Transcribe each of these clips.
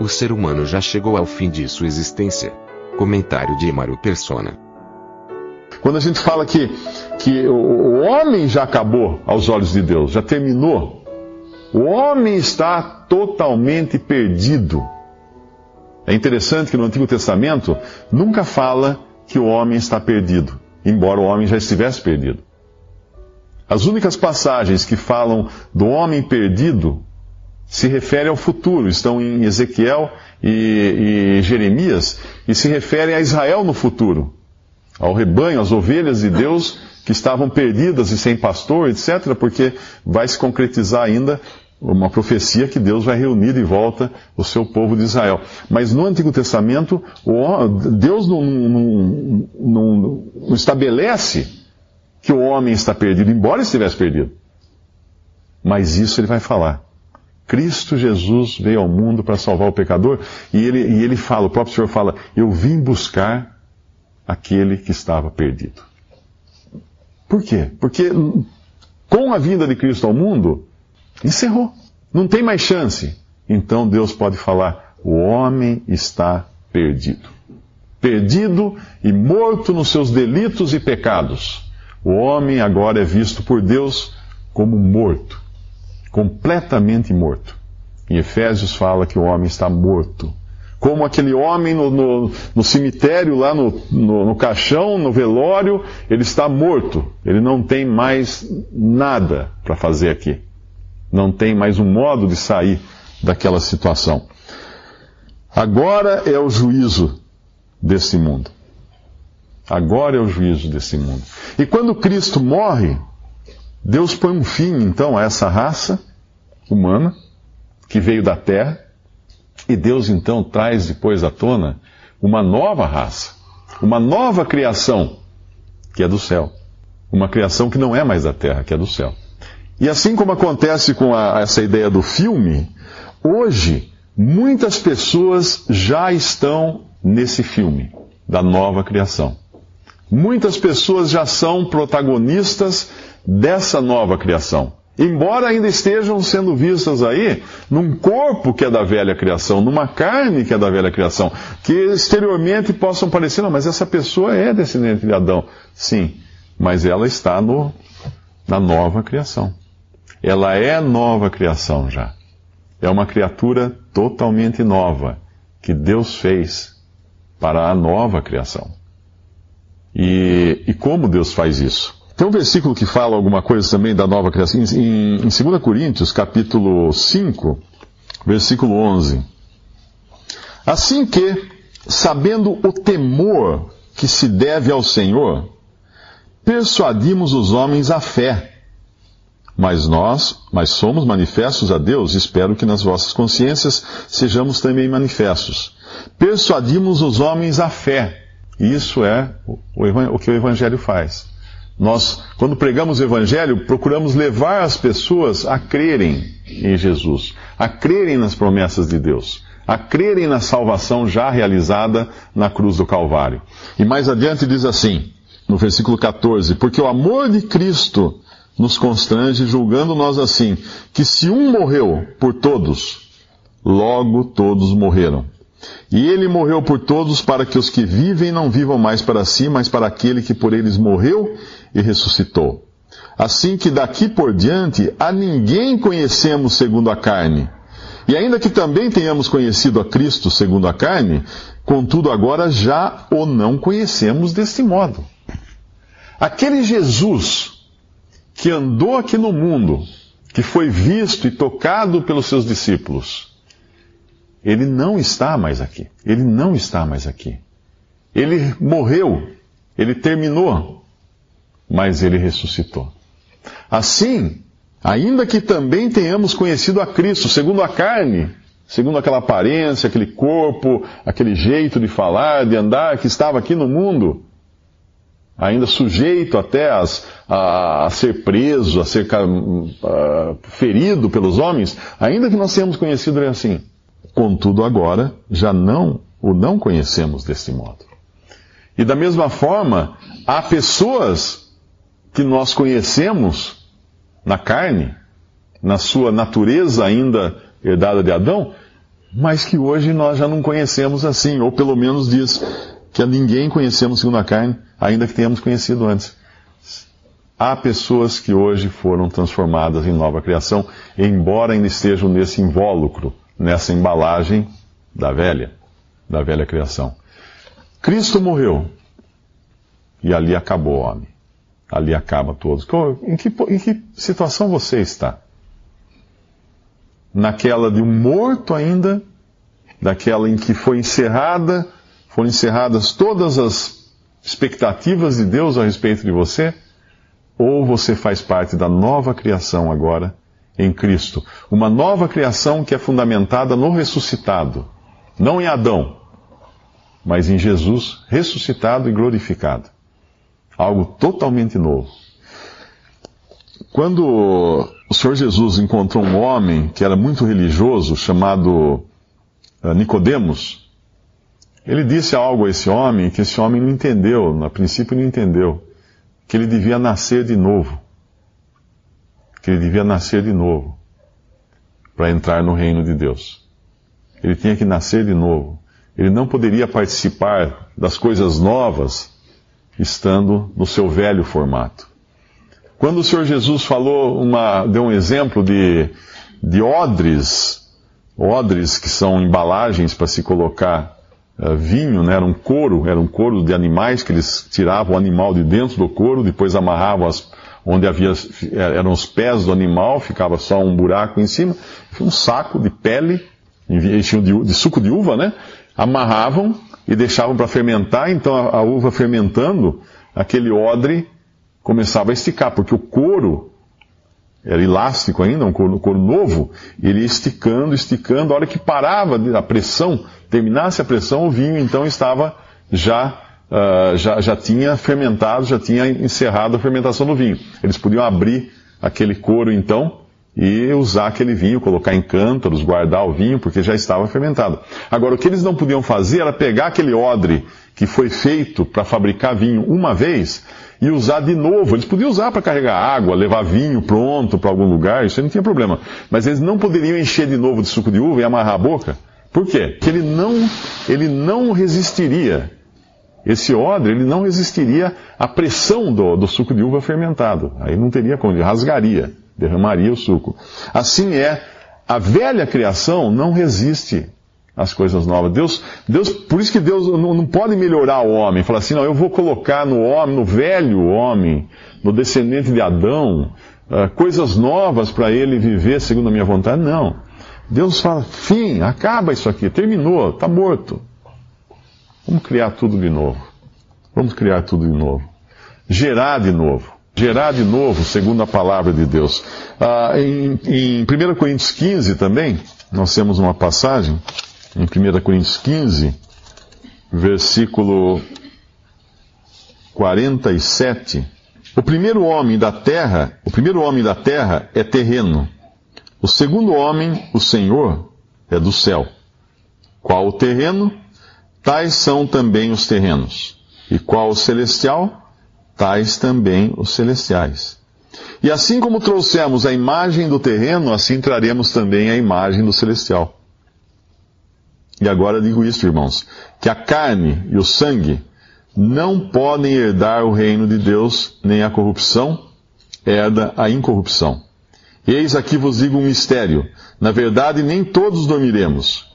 O ser humano já chegou ao fim de sua existência. Comentário de Emaro Persona. Quando a gente fala que, que o homem já acabou aos olhos de Deus, já terminou, o homem está totalmente perdido. É interessante que no Antigo Testamento nunca fala que o homem está perdido, embora o homem já estivesse perdido. As únicas passagens que falam do homem perdido se referem ao futuro, estão em Ezequiel e, e Jeremias, e se referem a Israel no futuro, ao rebanho, às ovelhas de Deus que estavam perdidas e sem pastor, etc., porque vai se concretizar ainda uma profecia que Deus vai reunir de volta o seu povo de Israel. Mas no Antigo Testamento, Deus não, não, não, não estabelece que o homem está perdido, embora estivesse perdido. Mas isso ele vai falar. Cristo Jesus veio ao mundo para salvar o pecador e ele, e ele fala, o próprio Senhor fala, eu vim buscar aquele que estava perdido. Por quê? Porque com a vinda de Cristo ao mundo, encerrou. Não tem mais chance. Então Deus pode falar: o homem está perdido. Perdido e morto nos seus delitos e pecados. O homem agora é visto por Deus como morto, completamente morto. Em Efésios fala que o homem está morto. Como aquele homem no, no, no cemitério, lá no, no caixão, no velório, ele está morto. Ele não tem mais nada para fazer aqui. Não tem mais um modo de sair daquela situação. Agora é o juízo desse mundo. Agora é o juízo desse mundo. E quando Cristo morre, Deus põe um fim então a essa raça humana que veio da terra, e Deus então traz depois à tona uma nova raça, uma nova criação que é do céu. Uma criação que não é mais da terra, que é do céu. E assim como acontece com a, essa ideia do filme, hoje muitas pessoas já estão nesse filme da nova criação. Muitas pessoas já são protagonistas dessa nova criação. Embora ainda estejam sendo vistas aí num corpo que é da velha criação, numa carne que é da velha criação, que exteriormente possam parecer, não, mas essa pessoa é descendente de Adão. Sim, mas ela está no, na nova criação. Ela é nova criação já. É uma criatura totalmente nova que Deus fez para a nova criação. E, e como Deus faz isso? Tem um versículo que fala alguma coisa também da nova criação, em, em 2 Coríntios, capítulo 5, versículo 11. Assim que, sabendo o temor que se deve ao Senhor, persuadimos os homens à fé. Mas nós, mas somos manifestos a Deus, espero que nas vossas consciências sejamos também manifestos. Persuadimos os homens à fé. Isso é o, o que o Evangelho faz. Nós, quando pregamos o Evangelho, procuramos levar as pessoas a crerem em Jesus, a crerem nas promessas de Deus, a crerem na salvação já realizada na cruz do Calvário. E mais adiante diz assim, no versículo 14: Porque o amor de Cristo nos constrange, julgando nós assim, que se um morreu por todos, logo todos morreram. E ele morreu por todos para que os que vivem não vivam mais para si, mas para aquele que por eles morreu e ressuscitou. Assim que daqui por diante a ninguém conhecemos segundo a carne. E ainda que também tenhamos conhecido a Cristo segundo a carne, contudo agora já o não conhecemos deste modo. Aquele Jesus que andou aqui no mundo, que foi visto e tocado pelos seus discípulos, ele não está mais aqui. Ele não está mais aqui. Ele morreu, ele terminou, mas ele ressuscitou. Assim, ainda que também tenhamos conhecido a Cristo segundo a carne, segundo aquela aparência, aquele corpo, aquele jeito de falar, de andar que estava aqui no mundo, ainda sujeito até as, a, a, ser preso, a ser a, ferido pelos homens, ainda que nós tenhamos conhecido ele assim. Contudo, agora já não o não conhecemos deste modo. E da mesma forma, há pessoas que nós conhecemos na carne, na sua natureza ainda herdada de Adão, mas que hoje nós já não conhecemos assim, ou pelo menos diz que a ninguém conhecemos segundo a carne, ainda que tenhamos conhecido antes. Há pessoas que hoje foram transformadas em nova criação, embora ainda estejam nesse invólucro, nessa embalagem da velha, da velha criação. Cristo morreu e ali acabou o homem. Ali acaba todos. Em que, em que situação você está? Naquela de um morto ainda, daquela em que foi encerrada, foram encerradas todas as expectativas de Deus a respeito de você? Ou você faz parte da nova criação agora em Cristo? Uma nova criação que é fundamentada no ressuscitado, não em Adão, mas em Jesus ressuscitado e glorificado. Algo totalmente novo. Quando o Senhor Jesus encontrou um homem que era muito religioso, chamado eh, Nicodemos, ele disse algo a esse homem que esse homem não entendeu, a princípio não entendeu, que ele devia nascer de novo. Que ele devia nascer de novo para entrar no reino de Deus. Ele tinha que nascer de novo. Ele não poderia participar das coisas novas estando no seu velho formato. Quando o Senhor Jesus falou uma, deu um exemplo de, de odres, odres que são embalagens para se colocar uh, vinho, né? era um couro, era um couro de animais que eles tiravam o animal de dentro do couro, depois amarravam as, onde havia eram os pés do animal, ficava só um buraco em cima, um saco de pele, enchiam de, de suco de uva, né? Amarravam e deixavam para fermentar, então a, a, uva fermentando, aquele odre começava a esticar, porque o couro era elástico ainda, um couro, um couro novo, ele ia esticando, esticando, a hora que parava a pressão, terminasse a pressão, o vinho então estava já, uh, já, já tinha fermentado, já tinha encerrado a fermentação do vinho. Eles podiam abrir aquele couro então, e usar aquele vinho, colocar em cântaros, guardar o vinho, porque já estava fermentado. Agora, o que eles não podiam fazer era pegar aquele odre que foi feito para fabricar vinho uma vez e usar de novo. Eles podiam usar para carregar água, levar vinho pronto para algum lugar, isso aí não tinha problema. Mas eles não poderiam encher de novo de suco de uva e amarrar a boca. Por quê? Porque ele não, ele não resistiria. Esse odre, ele não resistiria à pressão do, do suco de uva fermentado. Aí não teria como, rasgaria derramaria o suco. Assim é, a velha criação não resiste às coisas novas. Deus, Deus, por isso que Deus não, não pode melhorar o homem. Falar assim, não, eu vou colocar no homem, no velho homem, no descendente de Adão, uh, coisas novas para ele viver segundo a minha vontade. Não. Deus fala, fim, acaba isso aqui, terminou, está morto. Vamos criar tudo de novo. Vamos criar tudo de novo. Gerar de novo gerar de novo, segundo a palavra de Deus. Ah, em, em 1 Coríntios 15 também, nós temos uma passagem, em 1 Coríntios 15, versículo 47. O primeiro homem da terra, o primeiro homem da terra é terreno. O segundo homem, o Senhor, é do céu. Qual o terreno? Tais são também os terrenos. E qual o celestial? tais também os celestiais. E assim como trouxemos a imagem do terreno, assim traremos também a imagem do celestial. E agora digo isto, irmãos, que a carne e o sangue não podem herdar o reino de Deus, nem a corrupção herda a incorrupção. Eis aqui vos digo um mistério. Na verdade, nem todos dormiremos,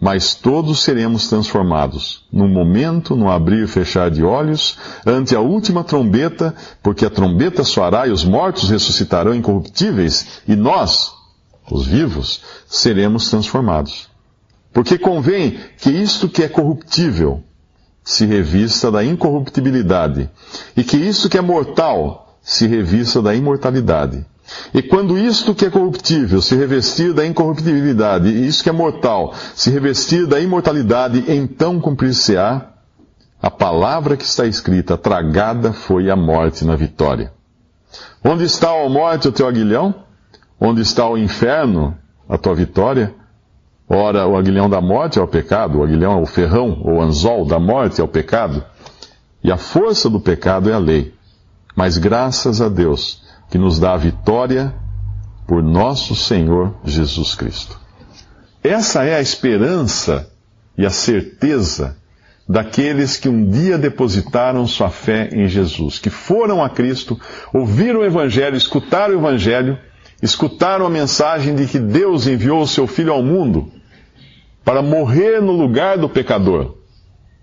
mas todos seremos transformados, num momento, no abrir e fechar de olhos, ante a última trombeta, porque a trombeta soará e os mortos ressuscitarão incorruptíveis, e nós, os vivos, seremos transformados. Porque convém que isto que é corruptível se revista da incorruptibilidade, e que isto que é mortal se revista da imortalidade. E quando isto que é corruptível se revestir da incorruptibilidade, e isso que é mortal se revestir da imortalidade, então cumprir-se-á a palavra que está escrita: tragada foi a morte na vitória. Onde está a morte o teu aguilhão? Onde está o inferno a tua vitória? Ora, o aguilhão da morte é o pecado, o aguilhão é o ferrão, ou anzol da morte é o pecado, e a força do pecado é a lei. Mas graças a Deus, que nos dá a vitória por nosso Senhor Jesus Cristo. Essa é a esperança e a certeza daqueles que um dia depositaram sua fé em Jesus, que foram a Cristo, ouviram o Evangelho, escutaram o Evangelho, escutaram a mensagem de que Deus enviou o seu Filho ao mundo para morrer no lugar do pecador.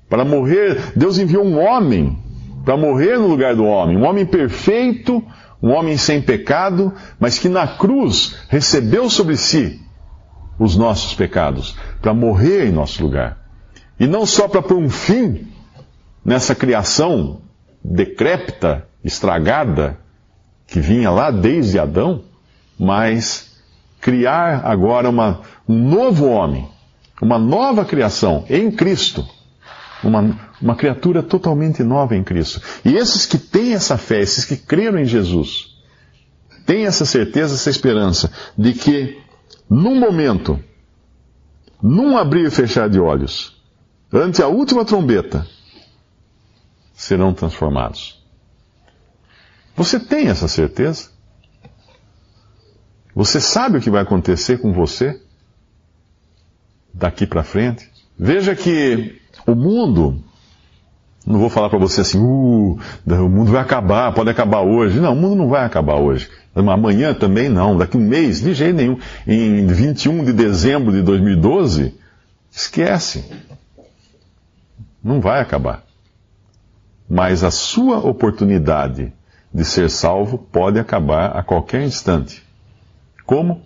Para morrer, Deus enviou um homem para morrer no lugar do homem, um homem perfeito, um homem sem pecado, mas que na cruz recebeu sobre si os nossos pecados, para morrer em nosso lugar. E não só para pôr um fim nessa criação decrépita, estragada, que vinha lá desde Adão, mas criar agora uma, um novo homem, uma nova criação em Cristo. Uma, uma criatura totalmente nova em Cristo. E esses que têm essa fé, esses que creram em Jesus, têm essa certeza, essa esperança de que, num momento, num abrir e fechar de olhos, ante a última trombeta, serão transformados. Você tem essa certeza? Você sabe o que vai acontecer com você daqui para frente? Veja que o mundo, não vou falar para você assim, uh, o mundo vai acabar, pode acabar hoje. Não, o mundo não vai acabar hoje. Amanhã também não, daqui um mês, de jeito nenhum. Em 21 de dezembro de 2012, esquece. Não vai acabar. Mas a sua oportunidade de ser salvo pode acabar a qualquer instante. Como?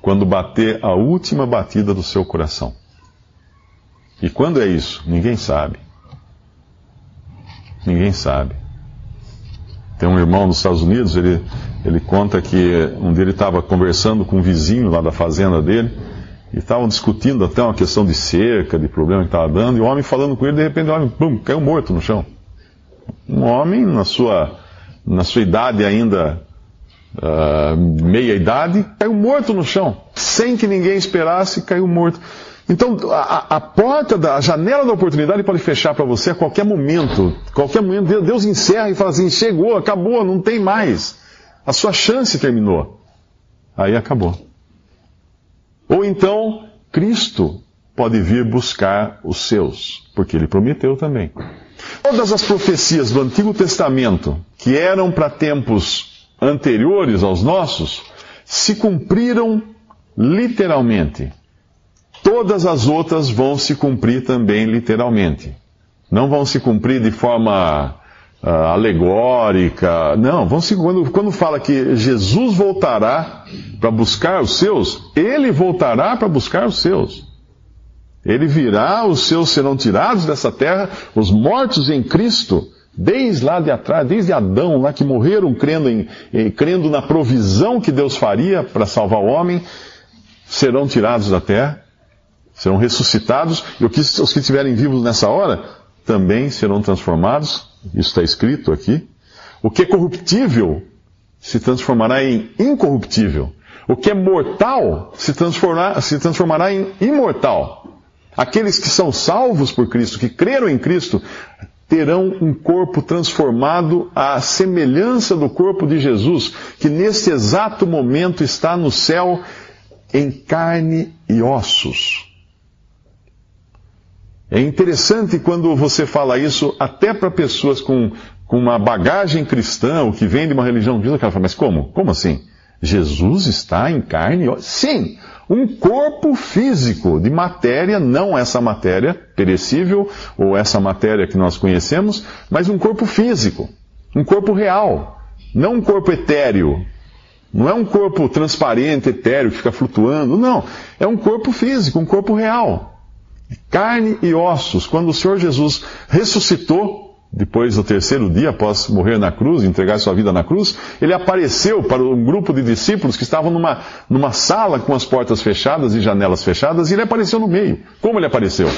Quando bater a última batida do seu coração. E quando é isso? Ninguém sabe. Ninguém sabe. Tem um irmão nos Estados Unidos, ele, ele conta que um dia ele estava conversando com um vizinho lá da fazenda dele, e estavam discutindo até uma questão de cerca, de problema que estava dando, e o homem falando com ele, de repente o homem, pum, caiu morto no chão. Um homem, na sua, na sua idade ainda uh, meia idade, caiu morto no chão. Sem que ninguém esperasse, caiu morto. Então, a, a porta, da, a janela da oportunidade pode fechar para você a qualquer momento. Qualquer momento, Deus encerra e fala assim: chegou, acabou, não tem mais. A sua chance terminou. Aí acabou. Ou então, Cristo pode vir buscar os seus, porque ele prometeu também. Todas as profecias do Antigo Testamento, que eram para tempos anteriores aos nossos se cumpriram literalmente. Todas as outras vão se cumprir também literalmente. Não vão se cumprir de forma uh, alegórica. Não, vão se, quando, quando fala que Jesus voltará para buscar os seus, ele voltará para buscar os seus. Ele virá, os seus serão tirados dessa terra, os mortos em Cristo Desde lá de atrás, desde Adão, lá que morreram crendo, em, crendo na provisão que Deus faria para salvar o homem, serão tirados da terra, serão ressuscitados, e os que estiverem vivos nessa hora também serão transformados, isso está escrito aqui. O que é corruptível se transformará em incorruptível. O que é mortal se transformará, se transformará em imortal. Aqueles que são salvos por Cristo, que creram em Cristo, terão um corpo transformado à semelhança do corpo de Jesus, que neste exato momento está no céu em carne e ossos. É interessante quando você fala isso até para pessoas com, com uma bagagem cristã, ou que vem de uma religião cristã, que fala, mas como? Como assim? Jesus está em carne? Sim! um corpo físico de matéria, não essa matéria perecível ou essa matéria que nós conhecemos, mas um corpo físico, um corpo real, não um corpo etéreo. Não é um corpo transparente, etéreo, que fica flutuando, não. É um corpo físico, um corpo real. Carne e ossos. Quando o Senhor Jesus ressuscitou, depois do terceiro dia, após morrer na cruz, entregar sua vida na cruz, ele apareceu para um grupo de discípulos que estavam numa, numa sala com as portas fechadas e janelas fechadas, e ele apareceu no meio. Como ele apareceu?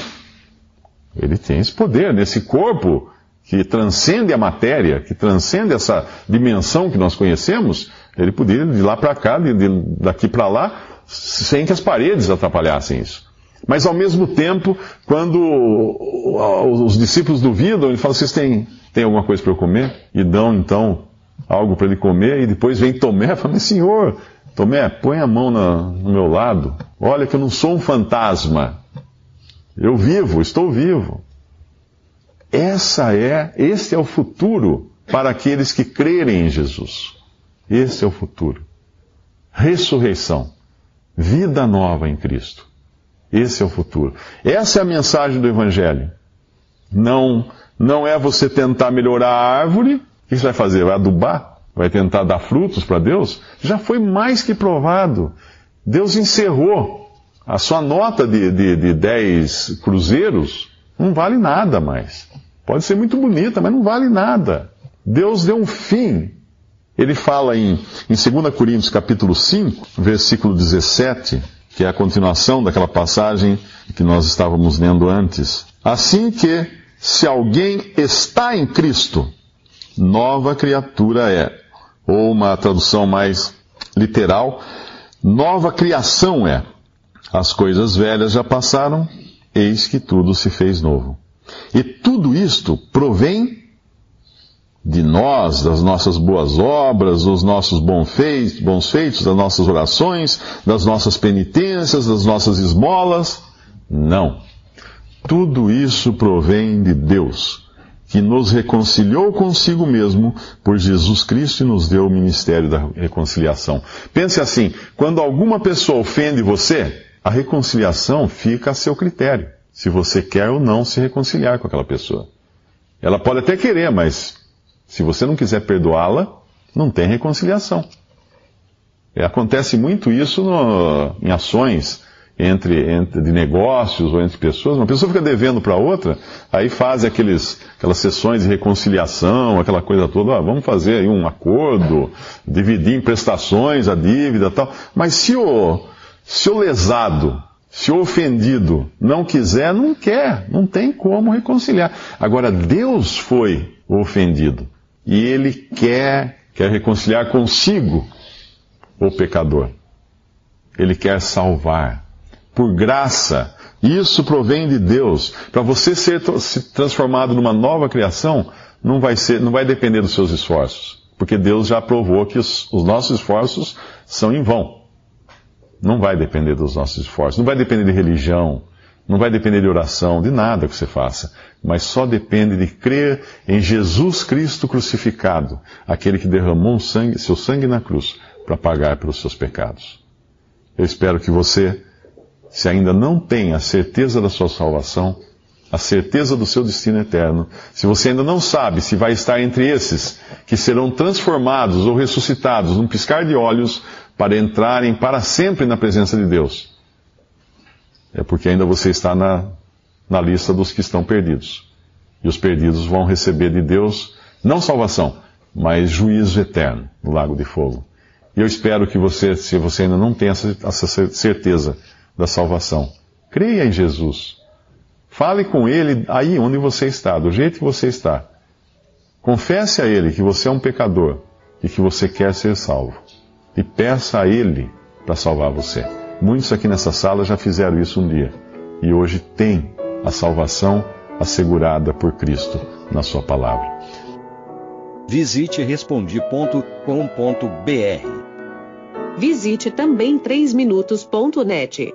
Ele tem esse poder nesse corpo que transcende a matéria, que transcende essa dimensão que nós conhecemos. Ele podia ir de lá para cá, de, de, daqui para lá, sem que as paredes atrapalhassem isso. Mas ao mesmo tempo, quando os discípulos duvidam, ele fala: Vocês têm, têm alguma coisa para eu comer? E dão então algo para ele comer, e depois vem Tomé e fala: Mas senhor, Tomé, põe a mão na, no meu lado. Olha que eu não sou um fantasma. Eu vivo, estou vivo. Essa é, esse é o futuro para aqueles que crerem em Jesus. Esse é o futuro. Ressurreição. Vida nova em Cristo. Esse é o futuro. Essa é a mensagem do Evangelho. Não, não é você tentar melhorar a árvore. O que você vai fazer? Vai adubar? Vai tentar dar frutos para Deus? Já foi mais que provado. Deus encerrou. A sua nota de, de, de 10 cruzeiros não vale nada mais. Pode ser muito bonita, mas não vale nada. Deus deu um fim. Ele fala em, em 2 Coríntios capítulo 5, versículo 17 que é a continuação daquela passagem que nós estávamos lendo antes. Assim que, se alguém está em Cristo, nova criatura é. Ou uma tradução mais literal, nova criação é. As coisas velhas já passaram, eis que tudo se fez novo. E tudo isto provém de nós, das nossas boas obras, dos nossos bons feitos, bons feitos, das nossas orações, das nossas penitências, das nossas esmolas. Não. Tudo isso provém de Deus, que nos reconciliou consigo mesmo por Jesus Cristo e nos deu o ministério da reconciliação. Pense assim: quando alguma pessoa ofende você, a reconciliação fica a seu critério, se você quer ou não se reconciliar com aquela pessoa. Ela pode até querer, mas se você não quiser perdoá-la, não tem reconciliação. É, acontece muito isso no, em ações entre, entre, de negócios ou entre pessoas. Uma pessoa fica devendo para outra, aí faz aqueles, aquelas sessões de reconciliação, aquela coisa toda. Ah, vamos fazer aí um acordo, dividir em prestações a dívida tal. Mas se o, se o lesado, se o ofendido não quiser, não quer, não tem como reconciliar. Agora, Deus foi o ofendido e ele quer, quer reconciliar consigo o pecador. Ele quer salvar. Por graça. Isso provém de Deus. Para você ser transformado numa nova criação, não vai, ser, não vai depender dos seus esforços. Porque Deus já provou que os, os nossos esforços são em vão. Não vai depender dos nossos esforços. Não vai depender de religião. Não vai depender de oração, de nada que você faça, mas só depende de crer em Jesus Cristo crucificado, aquele que derramou sangue, seu sangue na cruz para pagar pelos seus pecados. Eu espero que você, se ainda não tem a certeza da sua salvação, a certeza do seu destino eterno, se você ainda não sabe se vai estar entre esses que serão transformados ou ressuscitados num piscar de olhos para entrarem para sempre na presença de Deus, é porque ainda você está na, na lista dos que estão perdidos. E os perdidos vão receber de Deus, não salvação, mas juízo eterno no lago de fogo. E eu espero que você, se você ainda não tem essa, essa certeza da salvação, creia em Jesus. Fale com Ele aí onde você está, do jeito que você está. Confesse a Ele que você é um pecador e que você quer ser salvo. E peça a Ele para salvar você. Muitos aqui nessa sala já fizeram isso um dia e hoje têm a salvação assegurada por Cristo na Sua palavra. Visite Respondi.com.br. Visite também 3minutos.net.